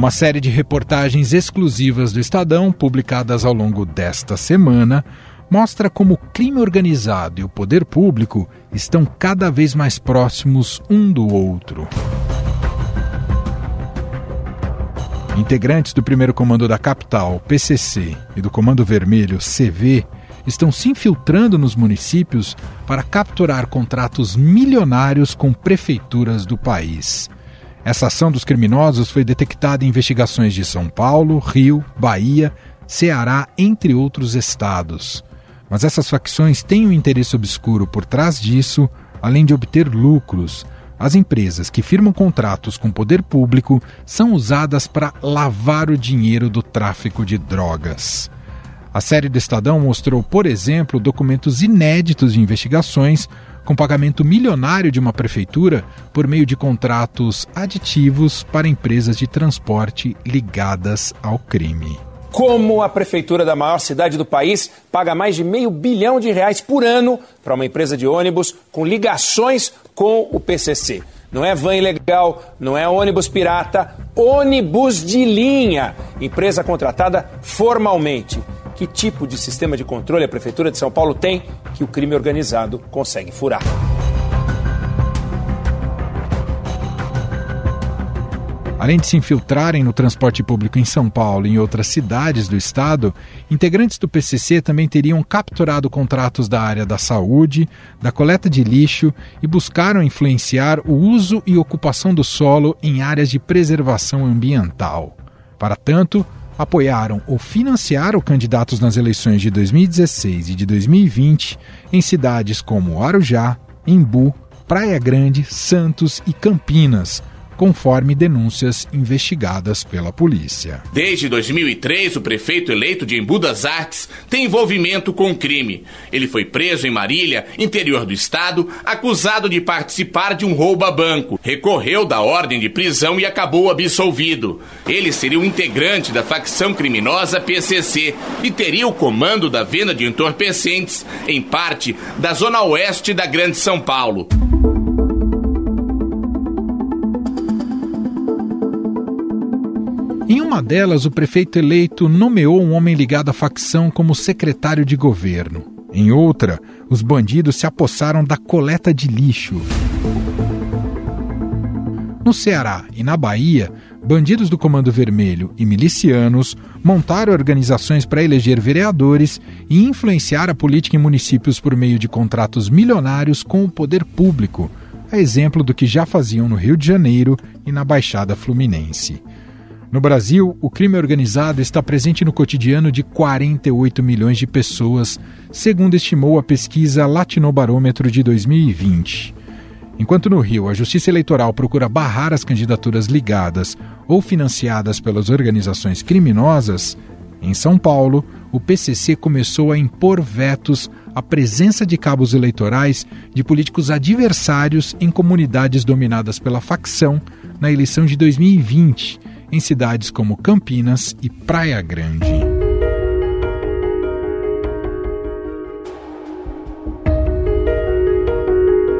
Uma série de reportagens exclusivas do Estadão, publicadas ao longo desta semana, mostra como o crime organizado e o poder público estão cada vez mais próximos um do outro. Integrantes do primeiro comando da capital, PCC, e do Comando Vermelho, CV, estão se infiltrando nos municípios para capturar contratos milionários com prefeituras do país. Essa ação dos criminosos foi detectada em investigações de São Paulo, Rio, Bahia, Ceará, entre outros estados. Mas essas facções têm um interesse obscuro por trás disso, além de obter lucros. As empresas que firmam contratos com o poder público são usadas para lavar o dinheiro do tráfico de drogas. A série do Estadão mostrou, por exemplo, documentos inéditos de investigações com pagamento milionário de uma prefeitura por meio de contratos aditivos para empresas de transporte ligadas ao crime. Como a prefeitura da maior cidade do país paga mais de meio bilhão de reais por ano para uma empresa de ônibus com ligações com o PCC. Não é van ilegal, não é ônibus pirata, ônibus de linha, empresa contratada formalmente. Que tipo de sistema de controle a Prefeitura de São Paulo tem que o crime organizado consegue furar? Além de se infiltrarem no transporte público em São Paulo e em outras cidades do estado, integrantes do PCC também teriam capturado contratos da área da saúde, da coleta de lixo e buscaram influenciar o uso e ocupação do solo em áreas de preservação ambiental. Para tanto, apoiaram ou financiaram candidatos nas eleições de 2016 e de 2020 em cidades como Arujá, Embu, Praia Grande, Santos e Campinas conforme denúncias investigadas pela polícia. Desde 2003, o prefeito eleito de Embu das Artes tem envolvimento com o crime. Ele foi preso em Marília, interior do estado, acusado de participar de um roubo a banco. Recorreu da ordem de prisão e acabou absolvido. Ele seria um integrante da facção criminosa PCC e teria o comando da venda de entorpecentes em parte da zona oeste da Grande São Paulo. Em uma delas, o prefeito eleito nomeou um homem ligado à facção como secretário de governo. Em outra, os bandidos se apossaram da coleta de lixo. No Ceará e na Bahia, bandidos do Comando Vermelho e milicianos montaram organizações para eleger vereadores e influenciar a política em municípios por meio de contratos milionários com o poder público, a exemplo do que já faziam no Rio de Janeiro e na Baixada Fluminense. No Brasil, o crime organizado está presente no cotidiano de 48 milhões de pessoas, segundo estimou a pesquisa Latinobarômetro de 2020. Enquanto no Rio a Justiça Eleitoral procura barrar as candidaturas ligadas ou financiadas pelas organizações criminosas, em São Paulo, o PCC começou a impor vetos à presença de cabos eleitorais de políticos adversários em comunidades dominadas pela facção na eleição de 2020 em cidades como Campinas e Praia Grande.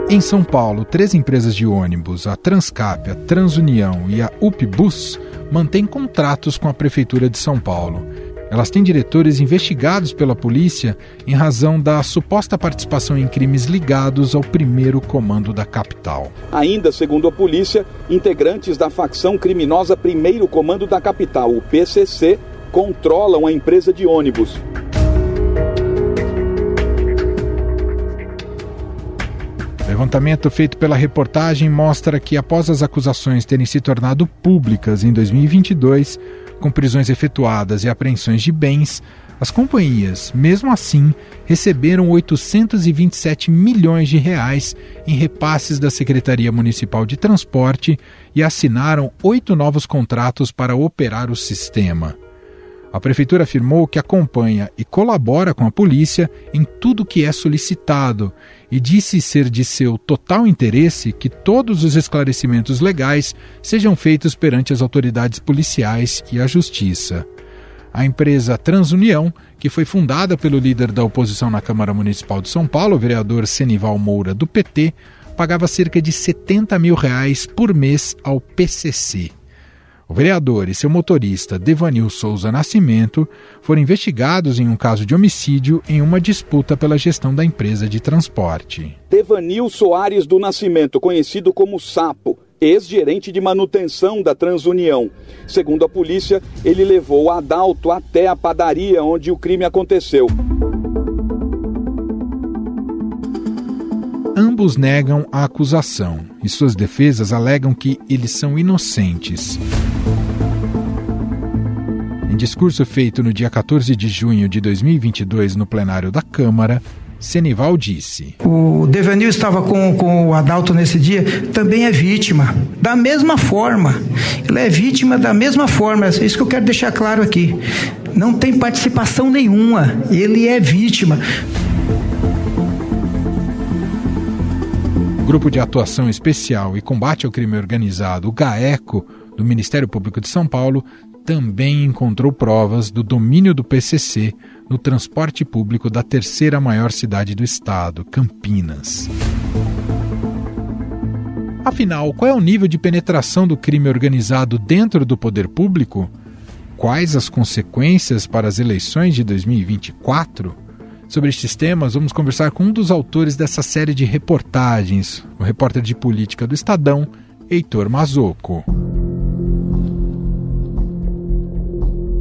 Em São Paulo, três empresas de ônibus, a Transcap, a Transunião e a UpBus, mantêm contratos com a Prefeitura de São Paulo elas têm diretores investigados pela polícia em razão da suposta participação em crimes ligados ao primeiro comando da capital. Ainda segundo a polícia, integrantes da facção criminosa Primeiro Comando da Capital, o PCC, controlam a empresa de ônibus. Levantamento feito pela reportagem mostra que, após as acusações terem se tornado públicas em 2022, com prisões efetuadas e apreensões de bens, as companhias, mesmo assim, receberam 827 milhões de reais em repasses da Secretaria Municipal de Transporte e assinaram oito novos contratos para operar o sistema. A prefeitura afirmou que acompanha e colabora com a polícia em tudo que é solicitado e disse ser de seu total interesse que todos os esclarecimentos legais sejam feitos perante as autoridades policiais e a justiça. A empresa Transunião, que foi fundada pelo líder da oposição na Câmara Municipal de São Paulo, o vereador Senival Moura, do PT, pagava cerca de 70 mil reais por mês ao PCC. O vereador e seu motorista, Devanil Souza Nascimento, foram investigados em um caso de homicídio em uma disputa pela gestão da empresa de transporte. Devanil Soares do Nascimento, conhecido como Sapo, ex-gerente de manutenção da Transunião. Segundo a polícia, ele levou Adalto até a padaria onde o crime aconteceu. Ambos negam a acusação e suas defesas alegam que eles são inocentes. Em discurso feito no dia 14 de junho de 2022 no plenário da Câmara, Senival disse: O Devanil estava com, com o Adalto nesse dia, também é vítima. Da mesma forma. Ele é vítima da mesma forma. É isso que eu quero deixar claro aqui. Não tem participação nenhuma. Ele é vítima. Grupo de Atuação Especial e Combate ao Crime Organizado, o GAECO, do Ministério Público de São Paulo, também encontrou provas do domínio do PCC no transporte público da terceira maior cidade do estado, Campinas. Afinal, qual é o nível de penetração do crime organizado dentro do poder público? Quais as consequências para as eleições de 2024? Sobre estes temas, vamos conversar com um dos autores dessa série de reportagens, o repórter de política do Estadão, Heitor Mazoco.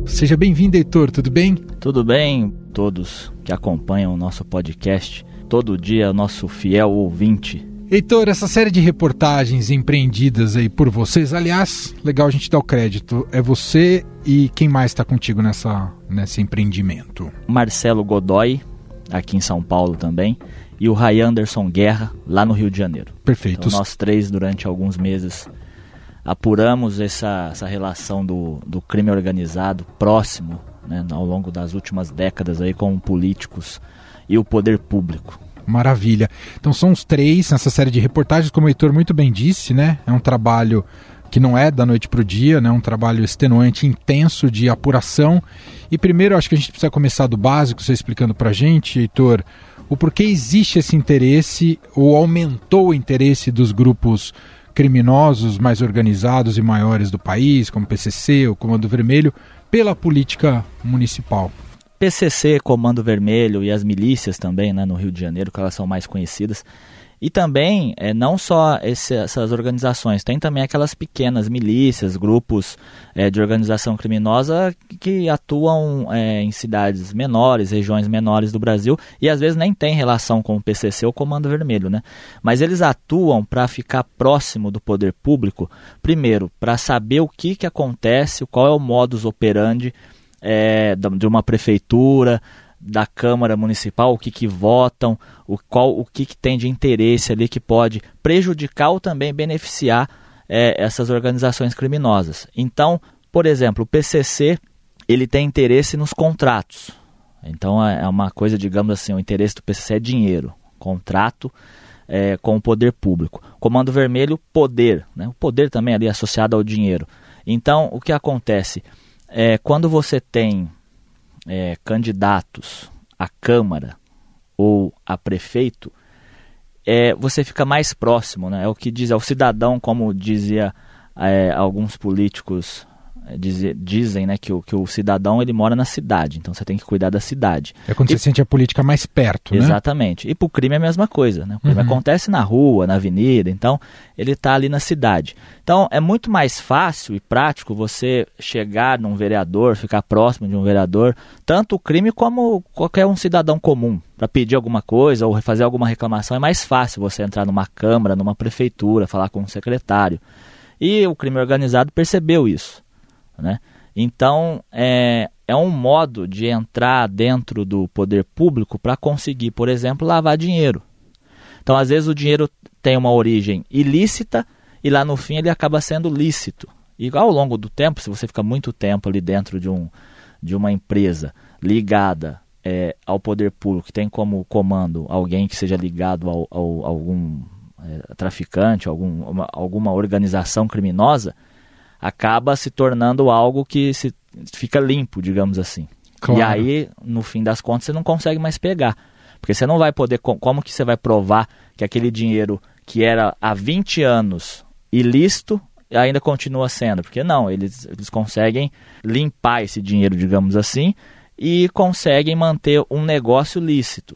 Seja bem-vindo, Heitor, tudo bem? Tudo bem, todos que acompanham o nosso podcast. Todo dia, nosso fiel ouvinte. Heitor, essa série de reportagens empreendidas aí por vocês, aliás, legal a gente dar o crédito, é você e quem mais está contigo nessa, nesse empreendimento? Marcelo Godoy, aqui em São Paulo também, e o Ray Anderson Guerra, lá no Rio de Janeiro. Perfeito. Então, nós três, durante alguns meses, apuramos essa, essa relação do, do crime organizado próximo, né, ao longo das últimas décadas aí com políticos e o poder público. Maravilha. Então são os três nessa série de reportagens, como o Heitor muito bem disse, né? É um trabalho que não é da noite para o dia, né? Um trabalho extenuante, intenso de apuração. E primeiro, acho que a gente precisa começar do básico, você explicando para a gente, Heitor, o porquê existe esse interesse ou aumentou o interesse dos grupos criminosos mais organizados e maiores do país, como PCC, o Comando Vermelho, pela política municipal. PCC, Comando Vermelho e as milícias também, né, no Rio de Janeiro, que elas são mais conhecidas, e também, é, não só esse, essas organizações, tem também aquelas pequenas milícias, grupos é, de organização criminosa que atuam é, em cidades menores, regiões menores do Brasil, e às vezes nem tem relação com o PCC ou Comando Vermelho, né? Mas eles atuam para ficar próximo do poder público, primeiro, para saber o que, que acontece, qual é o modus operandi é, de uma prefeitura, da Câmara Municipal, o que, que votam, o, qual, o que, que tem de interesse ali que pode prejudicar ou também beneficiar é, essas organizações criminosas. Então, por exemplo, o PCC ele tem interesse nos contratos. Então é, é uma coisa, digamos assim, o interesse do PCC é dinheiro, contrato é, com o poder público. Comando Vermelho, poder, né? o poder também ali associado ao dinheiro. Então, o que acontece? É, quando você tem é, candidatos à Câmara ou a prefeito, é, você fica mais próximo, né? É o que diz, é o cidadão, como dizia é, alguns políticos diz, dizem né, que, o, que o cidadão ele mora na cidade, então você tem que cuidar da cidade. É quando e, você sente a política mais perto, né? Exatamente. E para o crime é a mesma coisa. Né? O crime uhum. acontece na rua, na avenida, então ele está ali na cidade. Então é muito mais fácil e prático você chegar num vereador, ficar próximo de um vereador, tanto o crime como qualquer um cidadão comum. Para pedir alguma coisa ou fazer alguma reclamação, é mais fácil você entrar numa câmara, numa prefeitura, falar com um secretário. E o crime organizado percebeu isso. Né? Então, é, é um modo de entrar dentro do poder público para conseguir, por exemplo, lavar dinheiro. Então, às vezes, o dinheiro tem uma origem ilícita e lá no fim ele acaba sendo lícito. E ao longo do tempo, se você fica muito tempo ali dentro de, um, de uma empresa ligada é, ao poder público, que tem como comando alguém que seja ligado ao, algum é, traficante, algum, uma, alguma organização criminosa, acaba se tornando algo que se, fica limpo, digamos assim. Claro. E aí, no fim das contas, você não consegue mais pegar. Porque você não vai poder. Como que você vai provar que aquele dinheiro que era há 20 anos ilícito ainda continua sendo, porque não, eles, eles conseguem limpar esse dinheiro, digamos assim, e conseguem manter um negócio lícito,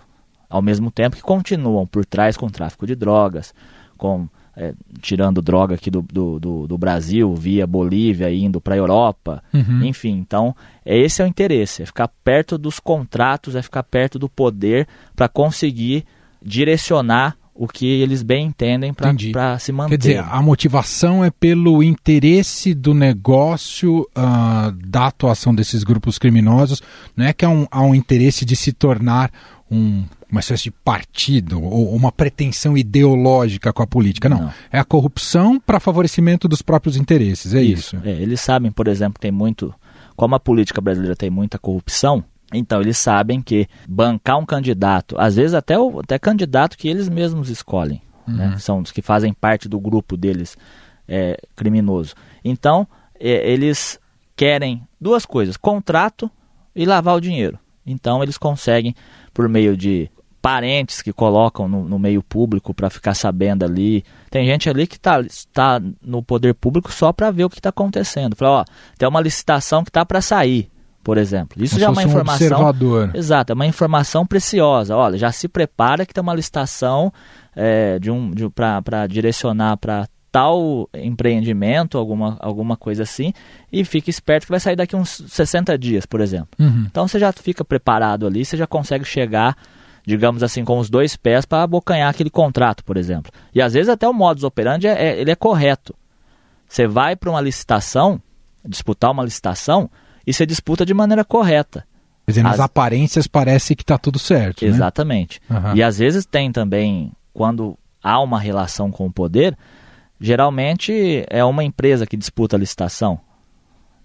ao mesmo tempo que continuam por trás com tráfico de drogas, com é, tirando droga aqui do, do, do, do, Brasil, via Bolívia, indo para a Europa, uhum. enfim. Então, esse é o interesse, é ficar perto dos contratos, é ficar perto do poder para conseguir direcionar o que eles bem entendem para se manter. Quer dizer, a motivação é pelo interesse do negócio uh, da atuação desses grupos criminosos, não é que há um, há um interesse de se tornar um, uma espécie de partido ou uma pretensão ideológica com a política. Não. não. É a corrupção para favorecimento dos próprios interesses. É isso. isso. É, eles sabem, por exemplo, que tem muito. Como a política brasileira tem muita corrupção, então eles sabem que bancar um candidato, às vezes até o até candidato que eles mesmos escolhem, uhum. né? são os que fazem parte do grupo deles é, criminoso. Então é, eles querem duas coisas: contrato e lavar o dinheiro. Então eles conseguem por meio de parentes que colocam no, no meio público para ficar sabendo ali. Tem gente ali que está tá no poder público só para ver o que está acontecendo. Fala, ó, tem uma licitação que está para sair por exemplo. Isso Como já é uma informação. Um observador. Exato, é uma informação preciosa. Olha, já se prepara que tem uma licitação é, de um, de, para direcionar para tal empreendimento, alguma, alguma coisa assim, e fique esperto que vai sair daqui uns 60 dias, por exemplo. Uhum. Então você já fica preparado ali, você já consegue chegar, digamos assim, com os dois pés para abocanhar aquele contrato, por exemplo. E às vezes até o modus operandi é, é ele é correto. Você vai para uma licitação, disputar uma licitação, e você disputa de maneira correta. Quer dizer, nas As... aparências parece que está tudo certo. Né? Exatamente. Né? Uhum. E às vezes tem também, quando há uma relação com o poder, geralmente é uma empresa que disputa a licitação.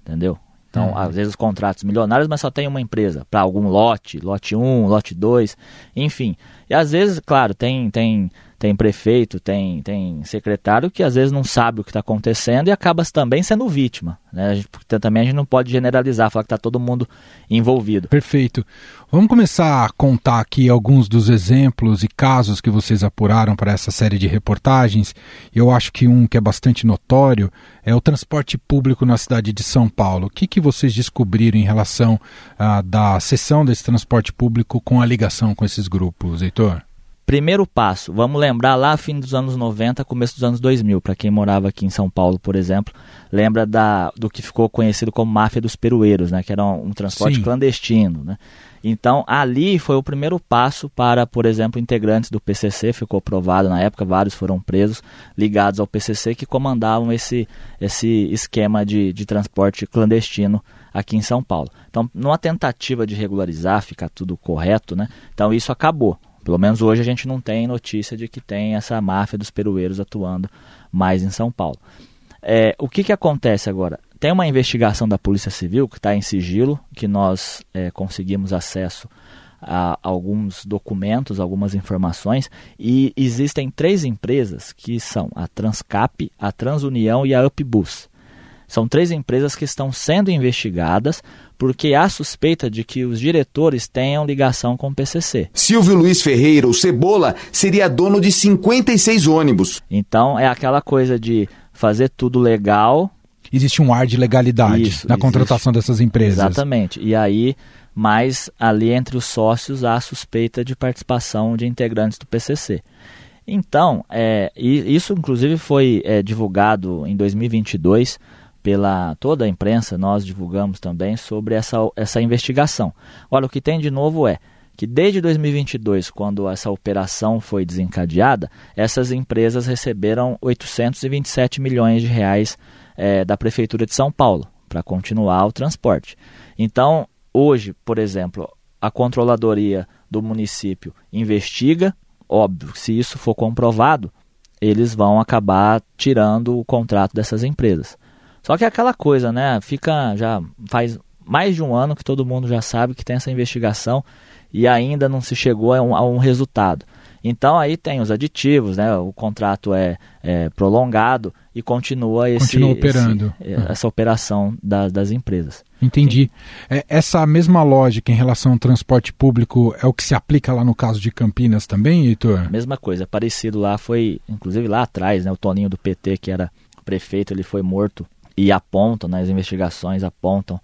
Entendeu? Então, uhum. às vezes, contratos milionários, mas só tem uma empresa para algum lote, lote 1, lote 2, enfim. E às vezes, claro, tem, tem tem prefeito, tem, tem secretário que às vezes não sabe o que está acontecendo e acaba também sendo vítima. Né? A gente, também a gente não pode generalizar, falar que está todo mundo envolvido. Perfeito. Vamos começar a contar aqui alguns dos exemplos e casos que vocês apuraram para essa série de reportagens. Eu acho que um que é bastante notório é o transporte público na cidade de São Paulo. O que, que vocês descobriram em relação à da sessão desse transporte público com a ligação com esses grupos, Heitor? Primeiro passo, vamos lembrar lá fim dos anos 90, começo dos anos 2000, para quem morava aqui em São Paulo, por exemplo, lembra da, do que ficou conhecido como máfia dos perueiros, né, que era um, um transporte Sim. clandestino, né? Então, ali foi o primeiro passo para, por exemplo, integrantes do PCC, ficou provado na época, vários foram presos, ligados ao PCC, que comandavam esse, esse esquema de, de transporte clandestino aqui em São Paulo. Então, numa tentativa de regularizar, ficar tudo correto, né? Então, isso acabou. Pelo menos hoje a gente não tem notícia de que tem essa máfia dos perueiros atuando mais em São Paulo. É, o que, que acontece agora? Tem uma investigação da Polícia Civil que está em sigilo, que nós é, conseguimos acesso a alguns documentos, algumas informações, e existem três empresas que são a Transcap, a Transunião e a Upbus. São três empresas que estão sendo investigadas porque há suspeita de que os diretores tenham ligação com o PCC. Silvio Luiz Ferreira, o Cebola, seria dono de 56 ônibus. Então é aquela coisa de fazer tudo legal. Existe um ar de legalidade Isso, na existe. contratação dessas empresas. Exatamente. E aí, mas ali entre os sócios há suspeita de participação de integrantes do PCC. Então, é, isso inclusive foi é, divulgado em 2022 pela toda a imprensa, nós divulgamos também sobre essa, essa investigação. Olha, o que tem de novo é que desde 2022, quando essa operação foi desencadeada, essas empresas receberam 827 milhões de reais é, da Prefeitura de São Paulo para continuar o transporte. Então, hoje, por exemplo, a controladoria do município investiga, óbvio, se isso for comprovado, eles vão acabar tirando o contrato dessas empresas. Só que é aquela coisa, né? Fica já faz mais de um ano que todo mundo já sabe que tem essa investigação e ainda não se chegou a um, a um resultado. Então aí tem os aditivos, né? O contrato é, é prolongado e continua esse, continua operando. Esse, é, essa operação da, das empresas. Entendi. É, essa mesma lógica em relação ao transporte público é o que se aplica lá no caso de Campinas também, Heitor? Mesma coisa, parecido lá foi, inclusive lá atrás, né? O Toninho do PT que era prefeito ele foi morto e apontam, né, as investigações apontam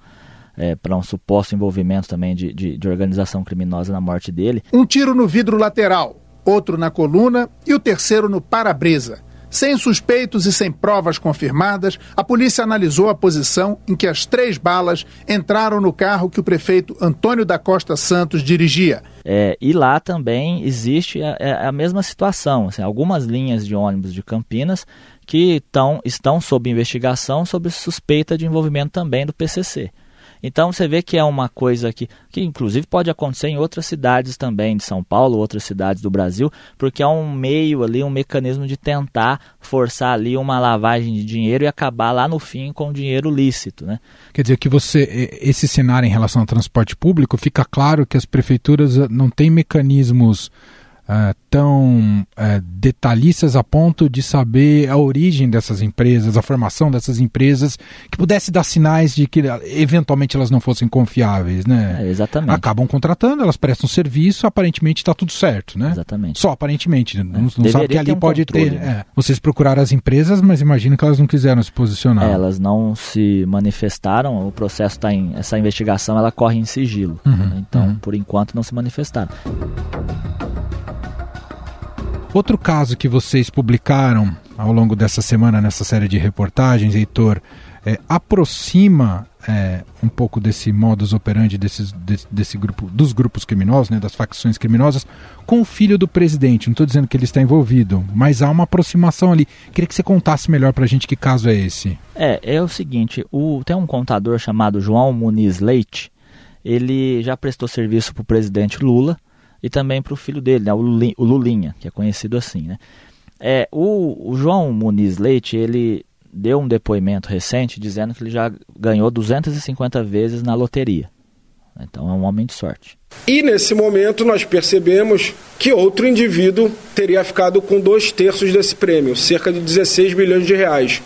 é, para um suposto envolvimento também de, de, de organização criminosa na morte dele. Um tiro no vidro lateral, outro na coluna e o terceiro no para-brisa. Sem suspeitos e sem provas confirmadas, a polícia analisou a posição em que as três balas entraram no carro que o prefeito Antônio da Costa Santos dirigia. É, e lá também existe a, é, a mesma situação. Assim, algumas linhas de ônibus de Campinas que tão, estão sob investigação sobre suspeita de envolvimento também do PCC. Então você vê que é uma coisa que, que inclusive pode acontecer em outras cidades também, de São Paulo, outras cidades do Brasil, porque é um meio ali, um mecanismo de tentar forçar ali uma lavagem de dinheiro e acabar lá no fim com dinheiro lícito, né? Quer dizer que você, esse cenário em relação ao transporte público, fica claro que as prefeituras não têm mecanismos uh, tão uh, detalhistas a ponto de saber a origem dessas empresas, a formação dessas empresas, que pudesse dar sinais de que eventualmente elas não fossem confiáveis, né? É, exatamente. Acabam contratando, elas prestam serviço, aparentemente está tudo certo, né? Exatamente. Só aparentemente, é. não, não sabe que ali um pode controle, ter. Né? É. Vocês procuraram as empresas, mas imagino que elas não quiseram se posicionar. Elas não se manifestaram, o processo está em. essa investigação ela corre em sigilo. Uhum, né? Então, uhum. por enquanto, não se manifestaram. Outro caso que vocês publicaram ao longo dessa semana nessa série de reportagens, Heitor, é, aproxima é, um pouco desse modus operandi desses, desse, desse, grupo, dos grupos criminosos, né, das facções criminosas, com o filho do presidente. Não estou dizendo que ele está envolvido, mas há uma aproximação ali. Queria que você contasse melhor para a gente que caso é esse. É, é o seguinte, o, tem um contador chamado João Muniz Leite, ele já prestou serviço para o presidente Lula, e também para o filho dele, né, o Lulinha, que é conhecido assim. Né? É, o, o João Muniz Leite, ele deu um depoimento recente dizendo que ele já ganhou 250 vezes na loteria. Então é um homem de sorte. E nesse momento nós percebemos que outro indivíduo teria ficado com dois terços desse prêmio, cerca de 16 milhões de reais.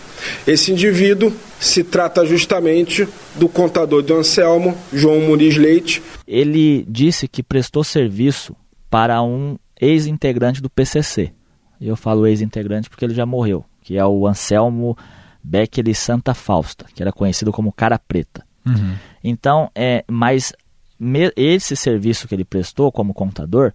Esse indivíduo se trata justamente do contador de Anselmo, João Muniz Leite. Ele disse que prestou serviço para um ex-integrante do PCC. Eu falo ex-integrante porque ele já morreu, que é o Anselmo Beckele Santa Fausta, que era conhecido como Cara Preta. Uhum. Então, é, mas me, esse serviço que ele prestou como contador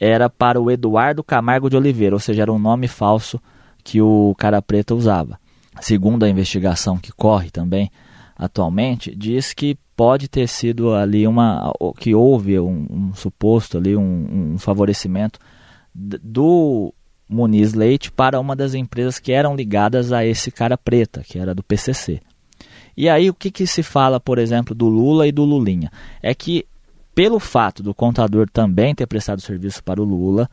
era para o Eduardo Camargo de Oliveira, ou seja, era um nome falso que o Cara Preta usava. Segundo a investigação que corre também atualmente, diz que pode ter sido ali uma que houve um, um suposto ali um, um favorecimento do Muniz Leite para uma das empresas que eram ligadas a esse cara preta, que era do PCC. E aí o que, que se fala, por exemplo, do Lula e do Lulinha? É que pelo fato do contador também ter prestado serviço para o Lula,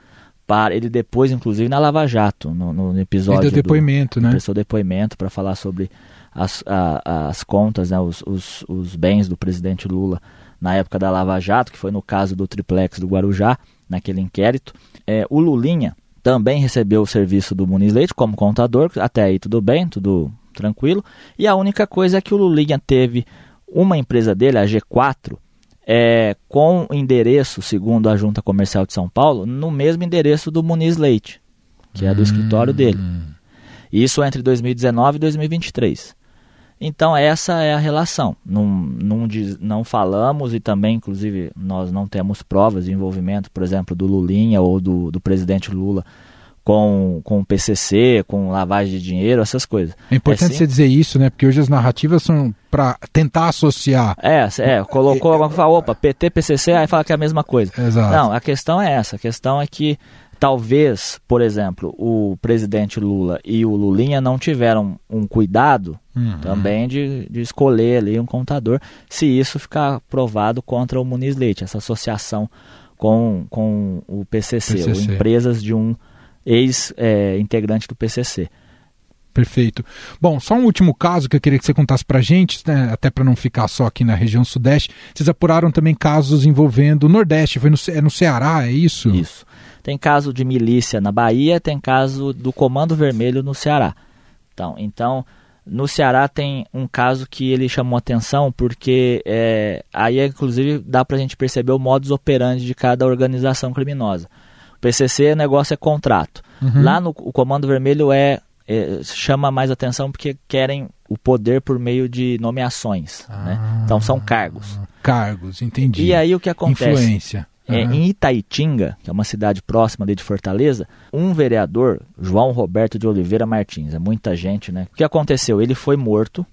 para ele depois, inclusive, na Lava Jato, no, no episódio. Ele deu depoimento, do, né? Prestou depoimento para falar sobre as, a, as contas, né, os, os, os bens do presidente Lula na época da Lava Jato, que foi no caso do triplex do Guarujá, naquele inquérito. É, o Lulinha também recebeu o serviço do Muniz Leite como contador, até aí tudo bem, tudo tranquilo. E a única coisa é que o Lulinha teve uma empresa dele, a G4, é, com endereço, segundo a Junta Comercial de São Paulo, no mesmo endereço do Muniz Leite, que é do hum. escritório dele. Isso entre 2019 e 2023. Então essa é a relação. Não, não, não falamos e também, inclusive, nós não temos provas de envolvimento, por exemplo, do Lulinha ou do, do presidente Lula com, com o PCC, com lavagem de dinheiro, essas coisas. É importante é você dizer isso, né? Porque hoje as narrativas são para tentar associar. É, é colocou alguma coisa, opa, PT, PCC, aí fala que é a mesma coisa. Exato. Não, a questão é essa. A questão é que talvez, por exemplo, o presidente Lula e o Lulinha não tiveram um cuidado uhum. também de, de escolher ali um contador, se isso ficar provado contra o Muniz Leite, essa associação com, com o PCC, PCC. empresas de um ex-integrante do PCC. Perfeito. Bom, só um último caso que eu queria que você contasse para a gente, né, até para não ficar só aqui na região sudeste. Vocês apuraram também casos envolvendo o Nordeste, foi no, é no Ceará, é isso? Isso. Tem caso de milícia na Bahia, tem caso do Comando Vermelho no Ceará. Então, então no Ceará tem um caso que ele chamou atenção porque é, aí inclusive dá para a gente perceber o modus operandi de cada organização criminosa. PCC, negócio é contrato. Uhum. Lá no o Comando Vermelho é, é, chama mais atenção porque querem o poder por meio de nomeações. Ah, né? Então são cargos. Cargos, entendi. E aí o que acontece? Influência. É, Em Itaitinga, que é uma cidade próxima de Fortaleza, um vereador, João Roberto de Oliveira Martins, é muita gente, né? O que aconteceu? Ele foi morto,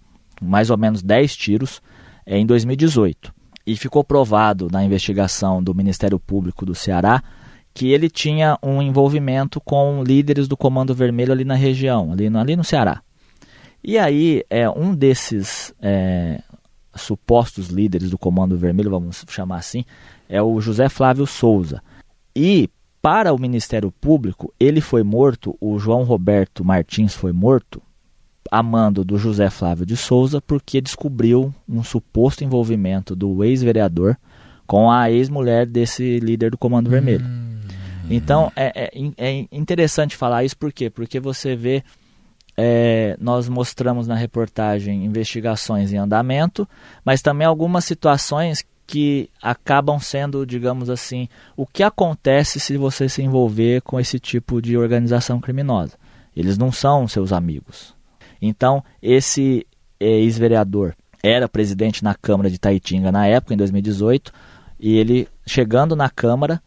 mais ou menos 10 tiros, é, em 2018. E ficou provado na investigação do Ministério Público do Ceará que ele tinha um envolvimento com líderes do Comando Vermelho ali na região, ali no, ali no Ceará. E aí, é, um desses é, supostos líderes do Comando Vermelho, vamos chamar assim, é o José Flávio Souza. E para o Ministério Público, ele foi morto, o João Roberto Martins foi morto, a mando do José Flávio de Souza, porque descobriu um suposto envolvimento do ex-vereador com a ex-mulher desse líder do Comando Vermelho. Hum. Então é, é, é, interessante falar isso, por quê? Porque você vê, é, nós mostramos na reportagem investigações em andamento, mas também algumas situações que acabam sendo, digamos assim, o que acontece se você se envolver com esse tipo de organização criminosa. Eles não são seus amigos. Então, esse ex-vereador era presidente na Câmara de Taitinga na época, em 2018, e ele, chegando na Câmara,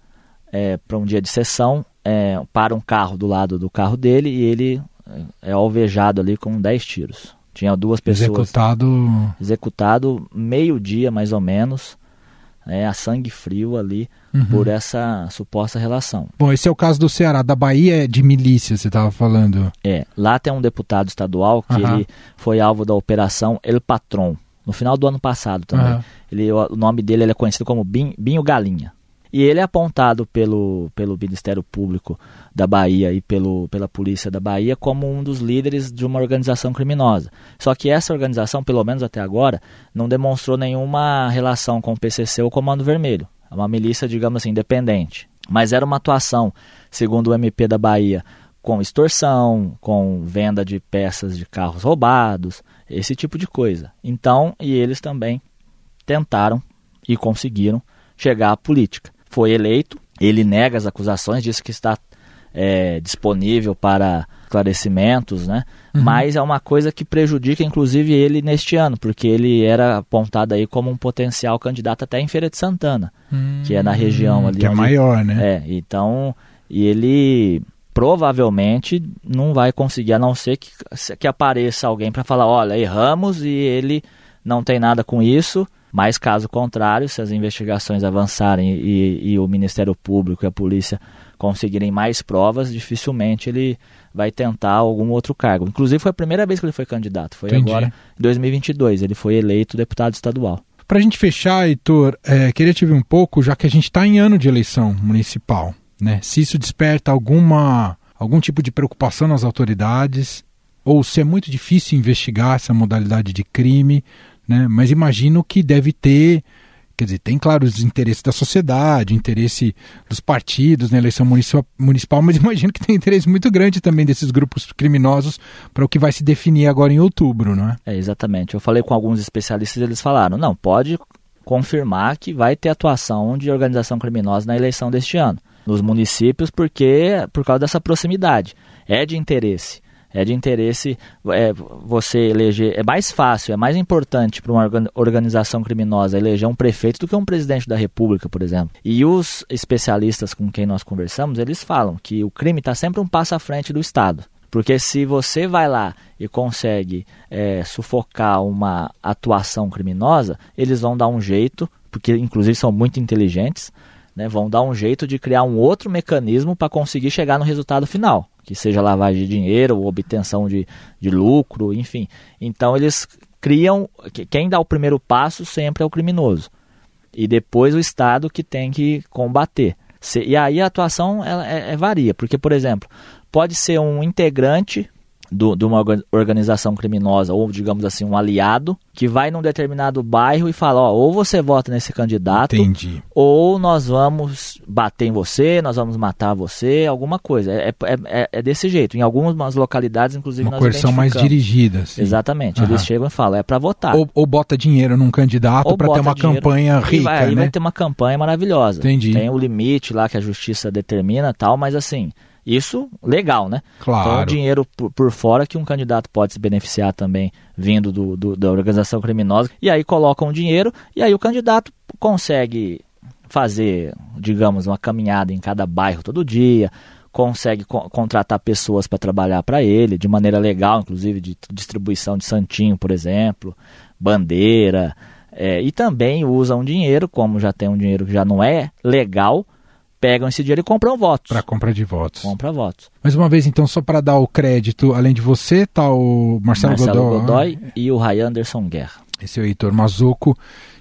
é, para um dia de sessão, é, para um carro do lado do carro dele e ele é alvejado ali com 10 tiros. Tinha duas pessoas. Executado. Executado meio-dia mais ou menos né, a sangue frio ali uhum. por essa suposta relação. Bom, esse é o caso do Ceará. Da Bahia é de milícia, você estava falando. É, lá tem um deputado estadual que uhum. ele foi alvo da operação El Patron, no final do ano passado também. Uhum. Ele, o nome dele ele é conhecido como Binho Galinha. E ele é apontado pelo, pelo Ministério Público da Bahia e pelo, pela Polícia da Bahia como um dos líderes de uma organização criminosa. Só que essa organização, pelo menos até agora, não demonstrou nenhuma relação com o PCC ou Comando Vermelho. É uma milícia, digamos assim, independente. Mas era uma atuação, segundo o MP da Bahia, com extorsão, com venda de peças de carros roubados, esse tipo de coisa. Então, e eles também tentaram e conseguiram chegar à política foi eleito. Ele nega as acusações, diz que está é, disponível para esclarecimentos, né? Uhum. Mas é uma coisa que prejudica, inclusive, ele neste ano, porque ele era apontado aí como um potencial candidato até em Feira de Santana, uhum. que é na região ali. Que é maior, né? É, então, e ele provavelmente não vai conseguir, a não ser que, que apareça alguém para falar, olha, erramos e ele não tem nada com isso, mas caso contrário, se as investigações avançarem e, e, o Ministério Público e a polícia conseguirem mais provas, dificilmente ele vai tentar algum outro cargo. Inclusive foi a primeira vez que ele foi candidato, foi Entendi. agora em 2022, ele foi eleito deputado estadual. Para a gente fechar, Heitor, é, queria te ver um pouco, já que a gente está em ano de eleição municipal, né? Se isso desperta alguma algum tipo de preocupação nas autoridades, ou se é muito difícil investigar essa modalidade de crime, né? Mas imagino que deve ter, quer dizer, tem claro os interesses da sociedade, interesse dos partidos na eleição municipal, mas imagino que tem interesse muito grande também desses grupos criminosos para o que vai se definir agora em outubro, não é? É, exatamente. Eu falei com alguns especialistas, eles falaram, não, pode confirmar que vai ter atuação de organização criminosa na eleição deste ano, nos municípios, porque por causa dessa proximidade. É de interesse é de interesse é, você eleger. É mais fácil, é mais importante para uma organização criminosa eleger um prefeito do que um presidente da República, por exemplo. E os especialistas com quem nós conversamos, eles falam que o crime está sempre um passo à frente do Estado. Porque se você vai lá e consegue é, sufocar uma atuação criminosa, eles vão dar um jeito, porque inclusive são muito inteligentes, né, vão dar um jeito de criar um outro mecanismo para conseguir chegar no resultado final que seja lavagem de dinheiro obtenção de, de lucro, enfim. Então eles criam. Quem dá o primeiro passo sempre é o criminoso. E depois o Estado que tem que combater. E aí a atuação ela é, é varia, porque, por exemplo, pode ser um integrante do, de uma organização criminosa, ou digamos assim, um aliado, que vai num determinado bairro e fala, ó, ou você vota nesse candidato, Entendi. ou nós vamos bater em você, nós vamos matar você, alguma coisa. É, é, é, é desse jeito. Em algumas localidades, inclusive, uma nós coerção mais dirigida. Assim. Exatamente. Eles chegam e falam, é para votar. Ou, ou, bota dinheiro num candidato para ter uma campanha rica, vai, né? vai ter uma campanha maravilhosa. Entendi. Tem o limite lá que a justiça determina tal, mas assim Isso legal, né? Claro. Então, dinheiro por, por, fora que um candidato pode se beneficiar também vindo do, do, da organização criminosa. E aí colocam dinheiro e aí o candidato consegue fazer, digamos, uma caminhada em cada bairro todo dia, consegue co contratar pessoas para trabalhar para ele de maneira legal, inclusive de distribuição de santinho, por exemplo, bandeira, é, e também usam dinheiro, como já tem um dinheiro que já não é legal, pegam esse dinheiro e compram votos. Para compra de votos. Compra votos. Mais uma vez, então, só para dar o crédito, além de você, tá o Marcelo, Marcelo Godoy, Godoy e o Ray Anderson Guerra. Esse é o Heitor Mazuco,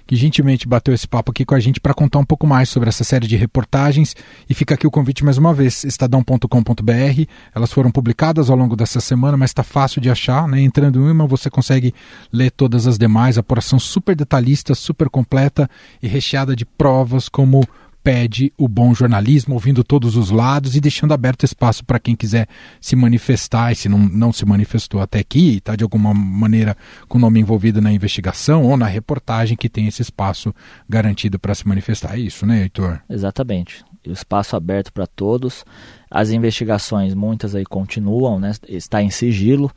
que gentilmente bateu esse papo aqui com a gente para contar um pouco mais sobre essa série de reportagens. E fica aqui o convite mais uma vez, estadão.com.br. Elas foram publicadas ao longo dessa semana, mas está fácil de achar. Né? Entrando em uma, você consegue ler todas as demais. Apuração super detalhista, super completa e recheada de provas como pede o bom jornalismo, ouvindo todos os lados e deixando aberto espaço para quem quiser se manifestar e se não, não se manifestou até aqui, está de alguma maneira com o nome envolvido na investigação ou na reportagem que tem esse espaço garantido para se manifestar. É isso, né, Heitor? Exatamente. O espaço aberto para todos. As investigações, muitas aí continuam, né? Está em sigilo.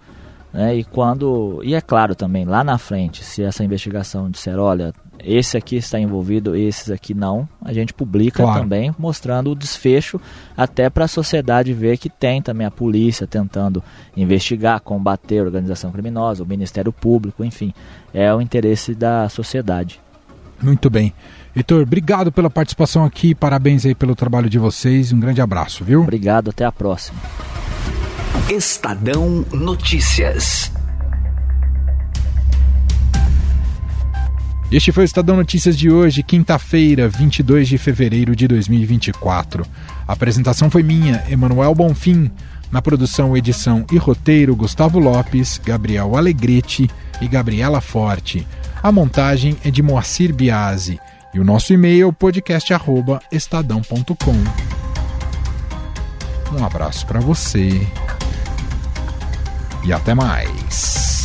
Né? E quando. E é claro também, lá na frente, se essa investigação disser, olha, esse aqui está envolvido, esses aqui não, a gente publica claro. também, mostrando o desfecho, até para a sociedade ver que tem também a polícia tentando investigar, combater a organização criminosa, o Ministério Público, enfim, é o interesse da sociedade. Muito bem. Heitor, obrigado pela participação aqui, parabéns aí pelo trabalho de vocês, um grande abraço, viu? Obrigado, até a próxima. Estadão Notícias. Este foi o Estadão Notícias de hoje, quinta-feira, 22 de fevereiro de 2024. A apresentação foi minha, Emanuel Bonfim. Na produção, edição e roteiro, Gustavo Lopes, Gabriel Alegrete e Gabriela Forte. A montagem é de Moacir Biasi. E o nosso e-mail podcast@estadão.com. Um abraço para você e até mais.